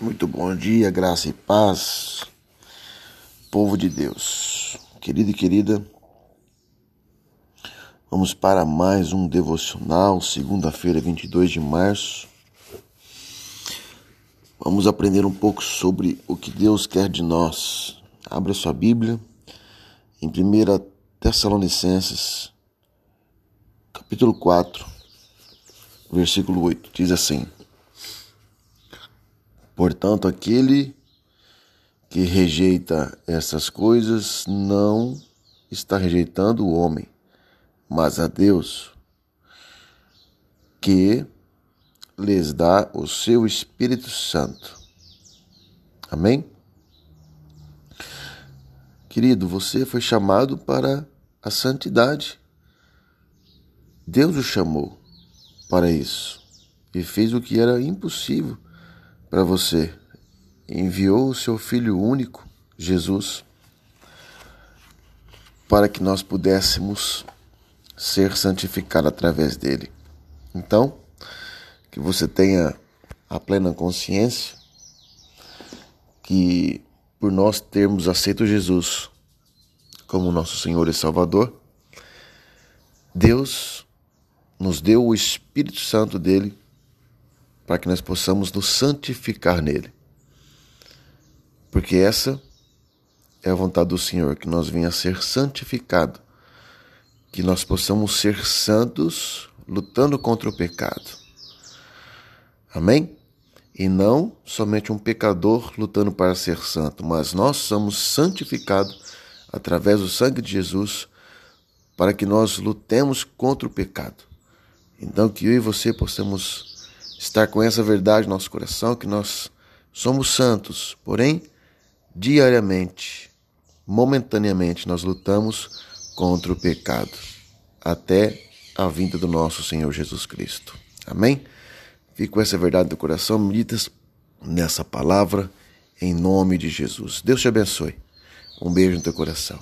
Muito bom dia, graça e paz, povo de Deus, querido e querida. Vamos para mais um devocional, segunda-feira, 22 de março. Vamos aprender um pouco sobre o que Deus quer de nós. Abra sua Bíblia em 1 Tessalonicenses, capítulo 4, versículo 8. Diz assim: Portanto, aquele que rejeita essas coisas não está rejeitando o homem, mas a Deus, que lhes dá o seu Espírito Santo. Amém? Querido, você foi chamado para a santidade. Deus o chamou para isso e fez o que era impossível para você. Enviou o seu Filho único, Jesus, para que nós pudéssemos ser santificados através dele. Então, que você tenha a plena consciência que por nós termos aceito Jesus como nosso Senhor e Salvador, Deus nos deu o Espírito Santo dele para que nós possamos nos santificar nele. Porque essa é a vontade do Senhor, que nós venha a ser santificado, que nós possamos ser santos lutando contra o pecado. Amém? E não somente um pecador lutando para ser santo, mas nós somos santificados através do sangue de Jesus para que nós lutemos contra o pecado. Então, que eu e você possamos estar com essa verdade no nosso coração, que nós somos santos, porém, diariamente, momentaneamente, nós lutamos contra o pecado, até a vinda do nosso Senhor Jesus Cristo. Amém? Fique com essa verdade do coração, meditas nessa palavra, em nome de Jesus. Deus te abençoe. Um beijo no teu coração.